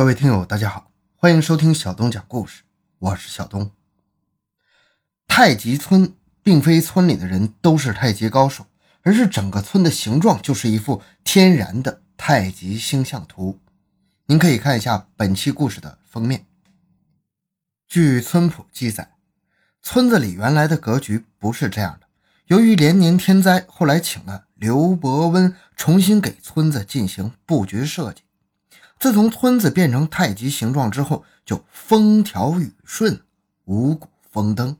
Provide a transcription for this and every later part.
各位听友，大家好，欢迎收听小东讲故事，我是小东。太极村并非村里的人都是太极高手，而是整个村的形状就是一幅天然的太极星象图。您可以看一下本期故事的封面。据村谱记载，村子里原来的格局不是这样的。由于连年天灾，后来请了刘伯温重新给村子进行布局设计。自从村子变成太极形状之后，就风调雨顺，五谷丰登。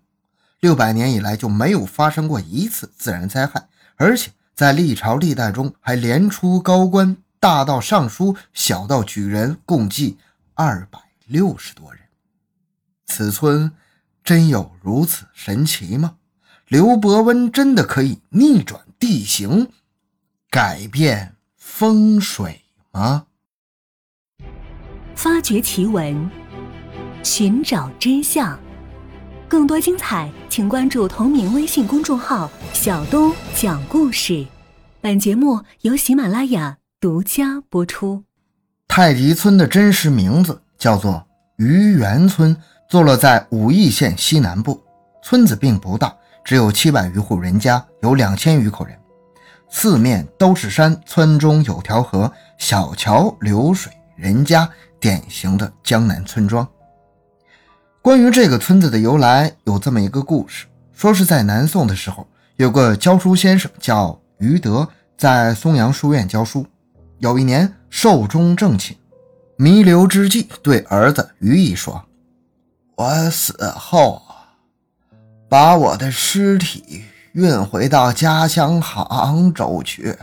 六百年以来就没有发生过一次自然灾害，而且在历朝历代中还连出高官，大到尚书，小到举人，共计二百六十多人。此村真有如此神奇吗？刘伯温真的可以逆转地形，改变风水吗？发掘奇闻，寻找真相，更多精彩，请关注同名微信公众号“小东讲故事”。本节目由喜马拉雅独家播出。太极村的真实名字叫做愚园村，坐落在武义县西南部。村子并不大，只有七百余户人家，有两千余口人。四面都是山，村中有条河，小桥流水人家。典型的江南村庄。关于这个村子的由来，有这么一个故事：说是在南宋的时候，有个教书先生叫于德，在松阳书院教书。有一年寿终正寝，弥留之际，对儿子于毅说：“我死后，把我的尸体运回到家乡杭州去，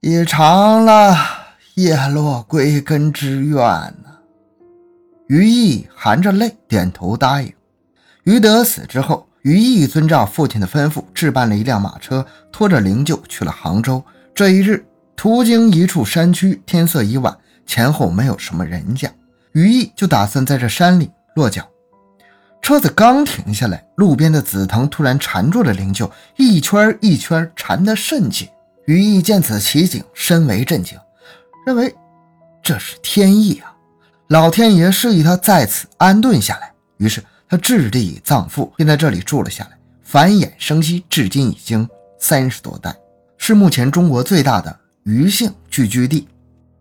已长了。”叶落归根之愿呢？于毅含着泪点头答应。于德死之后，于毅遵照父亲的吩咐，置办了一辆马车，拖着灵柩去了杭州。这一日，途经一处山区，天色已晚，前后没有什么人家，于毅就打算在这山里落脚。车子刚停下来，路边的紫藤突然缠住了灵柩，一圈一圈缠得甚紧。于毅见此奇景，深为震惊。认为这是天意啊，老天爷示意他在此安顿下来，于是他置地葬父，便在这里住了下来，繁衍生息，至今已经三十多代，是目前中国最大的余姓聚居地。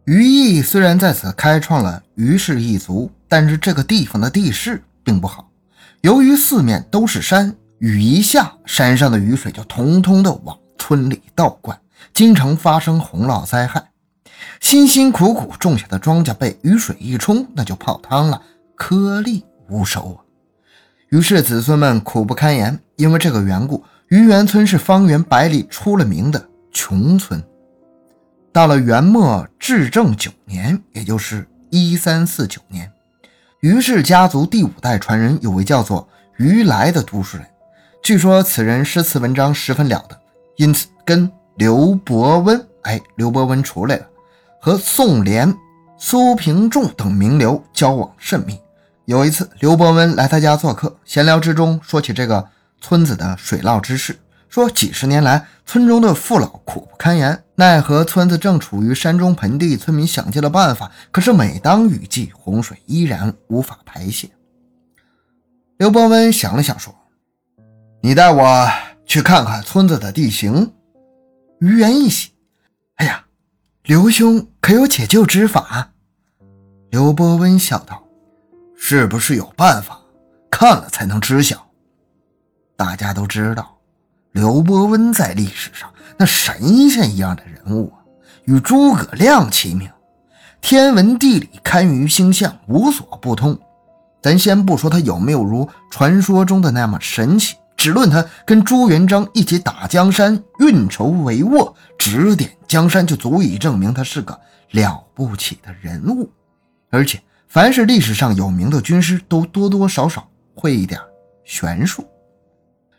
余毅虽然在此开创了余氏一族，但是这个地方的地势并不好，由于四面都是山，雨一下，山上的雨水就通通的往村里倒灌，经常发生洪涝灾害。辛辛苦苦种下的庄稼被雨水一冲，那就泡汤了，颗粒无收啊！于是子孙们苦不堪言。因为这个缘故，余园村是方圆百里出了名的穷村。到了元末至正九年，也就是一三四九年，于氏家族第五代传人有位叫做于来的读书人，据说此人诗词文章十分了得，因此跟刘伯温，哎，刘伯温出来了。和宋濂、苏平仲等名流交往甚密。有一次，刘伯温来他家做客，闲聊之中说起这个村子的水涝之事，说几十年来村中的父老苦不堪言，奈何村子正处于山中盆地，村民想尽了办法，可是每当雨季，洪水依然无法排泄。刘伯温想了想说：“你带我去看看村子的地形。”于元一喜，哎呀！刘兄可有解救之法？刘伯温笑道：“是不是有办法？看了才能知晓。”大家都知道，刘伯温在历史上那神仙一样的人物啊，与诸葛亮齐名，天文地理堪舆星象无所不通。咱先不说他有没有如传说中的那么神奇。只论他跟朱元璋一起打江山，运筹帷幄，指点江山，就足以证明他是个了不起的人物。而且，凡是历史上有名的军师，都多多少少会一点玄术。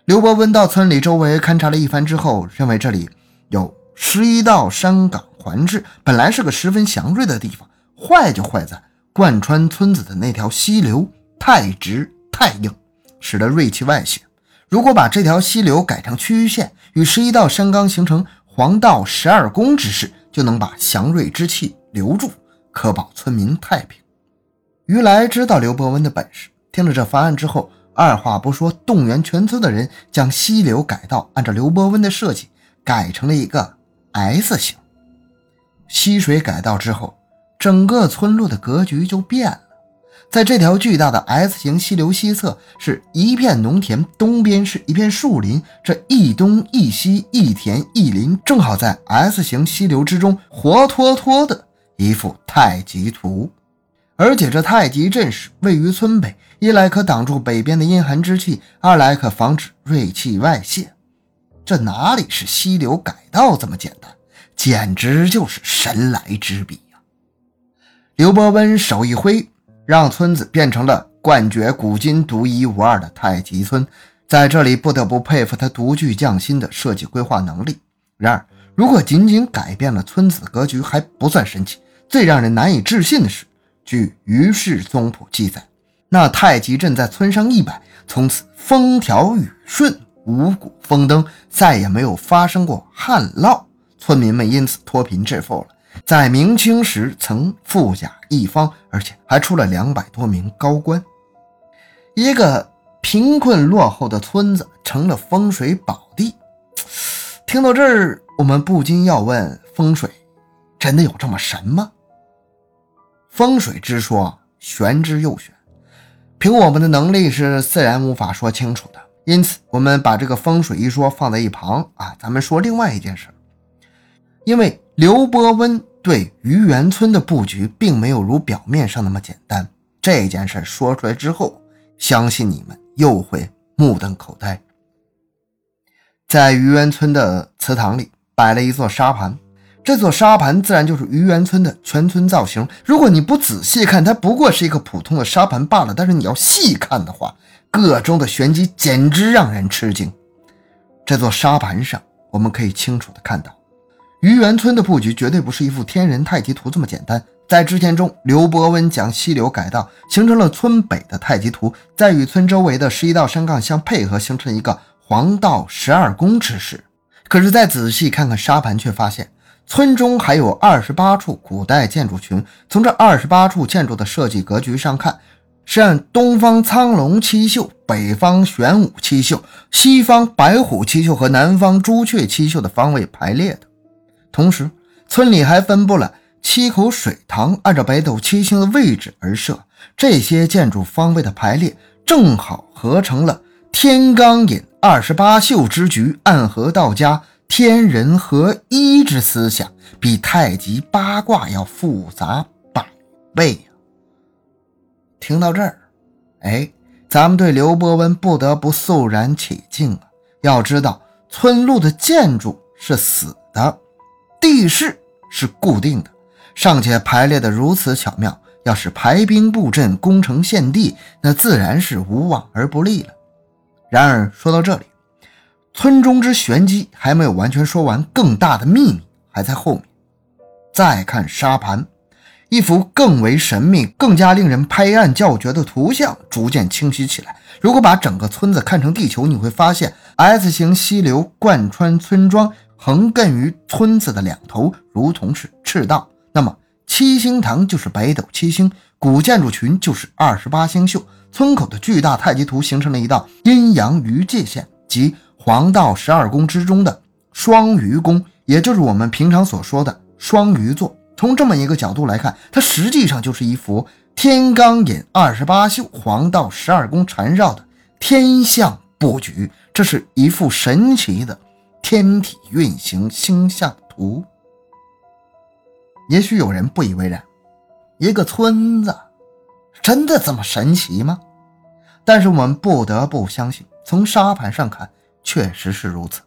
刘伯温到村里周围勘察了一番之后，认为这里有十一道山岗环峙，本来是个十分祥瑞的地方，坏就坏在贯穿村子的那条溪流太直太硬，使得锐气外泄。如果把这条溪流改成曲线，与十一道山冈形成黄道十二宫之势，就能把祥瑞之气留住，可保村民太平。于来知道刘伯温的本事，听了这方案之后，二话不说，动员全村的人将溪流改道，按照刘伯温的设计改成了一个 S 型。溪水改道之后，整个村落的格局就变了。在这条巨大的 S 型溪流西侧是一片农田，东边是一片树林，这一东一西，一田一林，正好在 S 型溪流之中，活脱脱的一幅太极图。而且这太极阵势位于村北，一来可挡住北边的阴寒之气，二来可防止锐气外泄。这哪里是溪流改道这么简单？简直就是神来之笔呀！刘伯温手一挥。让村子变成了冠绝古今、独一无二的太极村，在这里不得不佩服他独具匠心的设计规划能力。然而，如果仅仅改变了村子的格局还不算神奇，最让人难以置信的是，据《于氏宗谱》记载，那太极阵在村上一摆，从此风调雨顺，五谷丰登，再也没有发生过旱涝，村民们因此脱贫致富了。在明清时曾富甲一方，而且还出了两百多名高官。一个贫困落后的村子成了风水宝地。听到这儿，我们不禁要问：风水真的有这么神吗？风水之说玄之又玄，凭我们的能力是自然无法说清楚的。因此，我们把这个风水一说放在一旁啊，咱们说另外一件事。因为刘伯温对于园村的布局并没有如表面上那么简单。这件事说出来之后，相信你们又会目瞪口呆。在于园村的祠堂里摆了一座沙盘，这座沙盘自然就是于园村的全村造型。如果你不仔细看，它不过是一个普通的沙盘罢了。但是你要细看的话，个中的玄机简直让人吃惊。这座沙盘上，我们可以清楚的看到。于园村的布局绝对不是一幅天人太极图这么简单。在之前中，刘伯温将溪流改道，形成了村北的太极图，在与村周围的十一道山杠相配合，形成一个黄道十二宫之势。可是再仔细看看沙盘，却发现村中还有二十八处古代建筑群。从这二十八处建筑的设计格局上看，是按东方苍龙七宿、北方玄武七宿、西方白虎七宿和南方朱雀七宿的方位排列的。同时，村里还分布了七口水塘，按照北斗七星的位置而设。这些建筑方位的排列，正好合成了天罡引二十八宿之局，暗合道家天人合一之思想，比太极八卦要复杂百倍呀！听到这儿，哎，咱们对刘伯温不得不肃然起敬啊！要知道，村路的建筑是死的。地势是固定的，尚且排列的如此巧妙。要是排兵布阵、攻城陷地，那自然是无往而不利了。然而说到这里，村中之玄机还没有完全说完，更大的秘密还在后面。再看沙盘，一幅更为神秘、更加令人拍案叫绝的图像逐渐清晰起来。如果把整个村子看成地球，你会发现 S 型溪流贯穿村庄。横亘于村子的两头，如同是赤道。那么七星堂就是北斗七星，古建筑群就是二十八星宿。村口的巨大太极图形成了一道阴阳鱼界线，即黄道十二宫之中的双鱼宫，也就是我们平常所说的双鱼座。从这么一个角度来看，它实际上就是一幅天罡引二十八宿、黄道十二宫缠绕的天象布局。这是一幅神奇的。天体运行星象图，也许有人不以为然，一个村子真的这么神奇吗？但是我们不得不相信，从沙盘上看，确实是如此。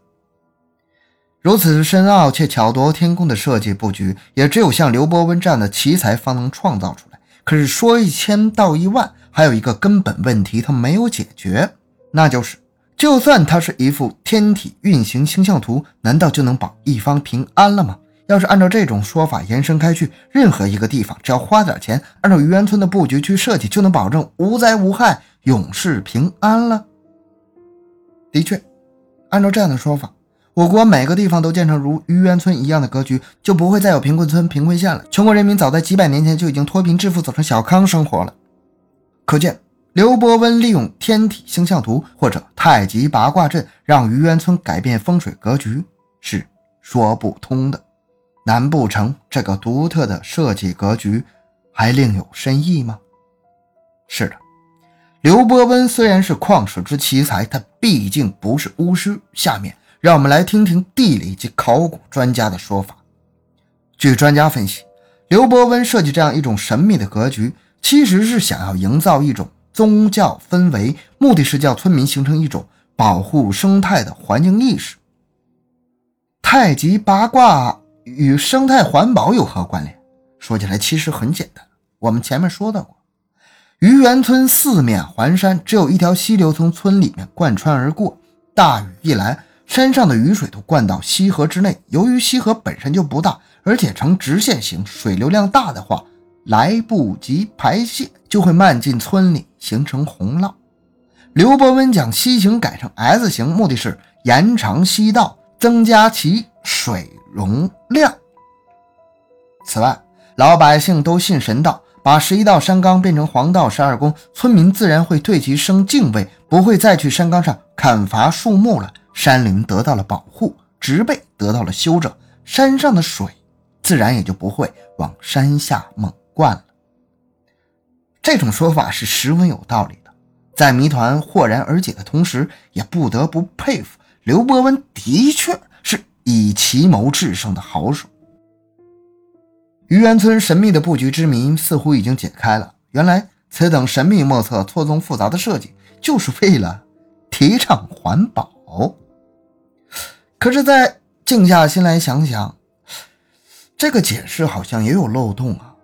如此深奥且巧夺天工的设计布局，也只有像刘伯温这样的奇才方能创造出来。可是说一千道一万，还有一个根本问题，他没有解决，那就是。就算它是一幅天体运行星象图，难道就能保一方平安了吗？要是按照这种说法延伸开去，任何一个地方只要花点钱，按照愚园村的布局去设计，就能保证无灾无害、永世平安了。的确，按照这样的说法，我国每个地方都建成如愚园村一样的格局，就不会再有贫困村、贫困县了。全国人民早在几百年前就已经脱贫致富，走上小康生活了。可见，刘伯温利用天体星象图或者太极八卦阵让愚园村改变风水格局是说不通的。难不成这个独特的设计格局还另有深意吗？是的，刘伯温虽然是旷世之奇才，他毕竟不是巫师。下面让我们来听听地理及考古专家的说法。据专家分析，刘伯温设计这样一种神秘的格局，其实是想要营造一种宗教氛围，目的是叫村民形成一种保护生态的环境意识。太极八卦。与生态环保有何关联？说起来其实很简单，我们前面说到过，愚园村四面环山，只有一条溪流从村里面贯穿而过。大雨一来，山上的雨水都灌到溪河之内。由于溪河本身就不大，而且呈直线型，水流量大的话，来不及排泄，就会漫进村里，形成洪涝。刘伯温将西行改成 S 型，目的是延长溪道，增加其水。容量。此外，老百姓都信神道，把十一道山冈变成黄道十二宫，村民自然会对其生敬畏，不会再去山冈上砍伐树木了。山林得到了保护，植被得到了修整，山上的水自然也就不会往山下猛灌了。这种说法是十分有道理的。在谜团豁然而解的同时，也不得不佩服刘伯温，的确是。以奇谋制胜的好手。愚园村神秘的布局之谜似乎已经解开了。原来此等神秘莫测、错综复杂的设计，就是为了提倡环保。可是，在静下心来想想，这个解释好像也有漏洞啊！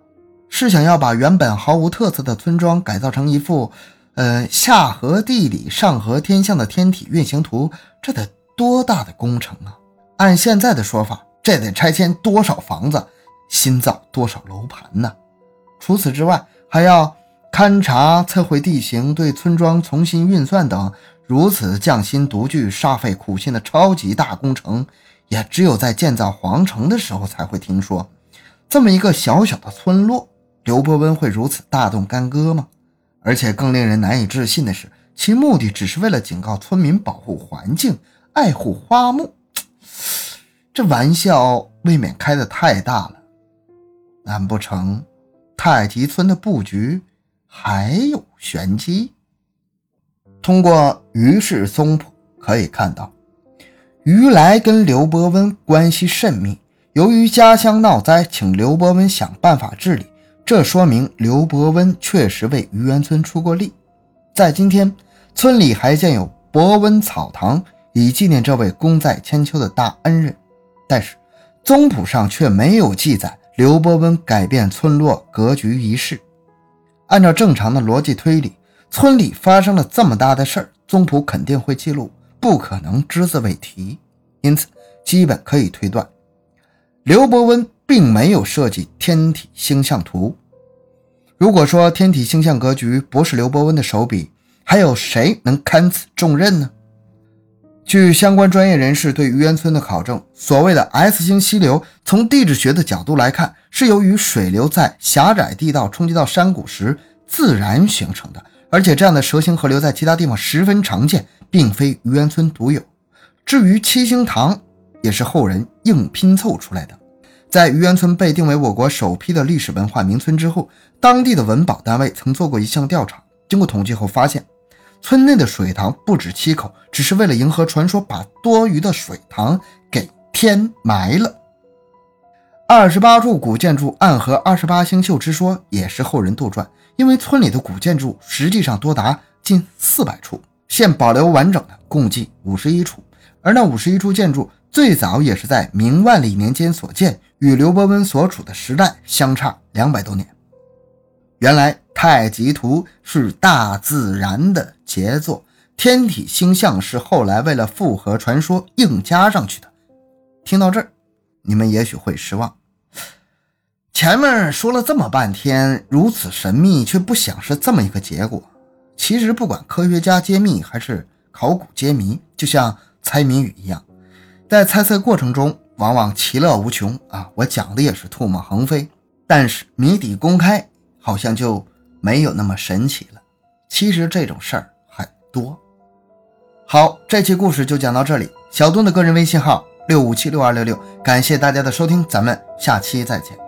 是想要把原本毫无特色的村庄改造成一幅，呃，下合地理、上合天象的天体运行图，这得多大的工程啊！按现在的说法，这得拆迁多少房子，新造多少楼盘呢？除此之外，还要勘察、测绘地形，对村庄重新运算等，如此匠心独具、煞费苦心的超级大工程，也只有在建造皇城的时候才会听说。这么一个小小的村落，刘伯温会如此大动干戈吗？而且更令人难以置信的是，其目的只是为了警告村民保护环境、爱护花木。这玩笑未免开得太大了，难不成太极村的布局还有玄机？通过于氏宗谱可以看到，于来跟刘伯温关系甚密。由于家乡闹灾，请刘伯温想办法治理，这说明刘伯温确实为愚园村出过力。在今天，村里还建有伯温草堂，以纪念这位功在千秋的大恩人。但是，宗谱上却没有记载刘伯温改变村落格局一事。按照正常的逻辑推理，村里发生了这么大的事儿，宗谱肯定会记录，不可能只字未提。因此，基本可以推断，刘伯温并没有设计天体星象图。如果说天体星象格局不是刘伯温的手笔，还有谁能堪此重任呢？据相关专业人士对愚园村的考证，所谓的 S 型溪流，从地质学的角度来看，是由于水流在狭窄地道冲击到山谷时自然形成的。而且这样的蛇形河流在其他地方十分常见，并非愚园村独有。至于七星塘，也是后人硬拼凑出来的。在愚园村被定为我国首批的历史文化名村之后，当地的文保单位曾做过一项调查，经过统计后发现。村内的水塘不止七口，只是为了迎合传说，把多余的水塘给填埋了。二十八处古建筑暗合二十八星宿之说，也是后人杜撰。因为村里的古建筑实际上多达近四百处，现保留完整的共计五十一处，而那五十一处建筑最早也是在明万历年间所建，与刘伯温所处的时代相差两百多年。原来。太极图是大自然的杰作，天体星象是后来为了复合传说硬加上去的。听到这儿，你们也许会失望。前面说了这么半天，如此神秘，却不想是这么一个结果。其实，不管科学家揭秘还是考古揭谜，就像猜谜语一样，在猜测过程中往往其乐无穷啊，我讲的也是唾沫横飞，但是谜底公开好像就没有那么神奇了。其实这种事儿很多。好，这期故事就讲到这里。小东的个人微信号六五七六二六六，感谢大家的收听，咱们下期再见。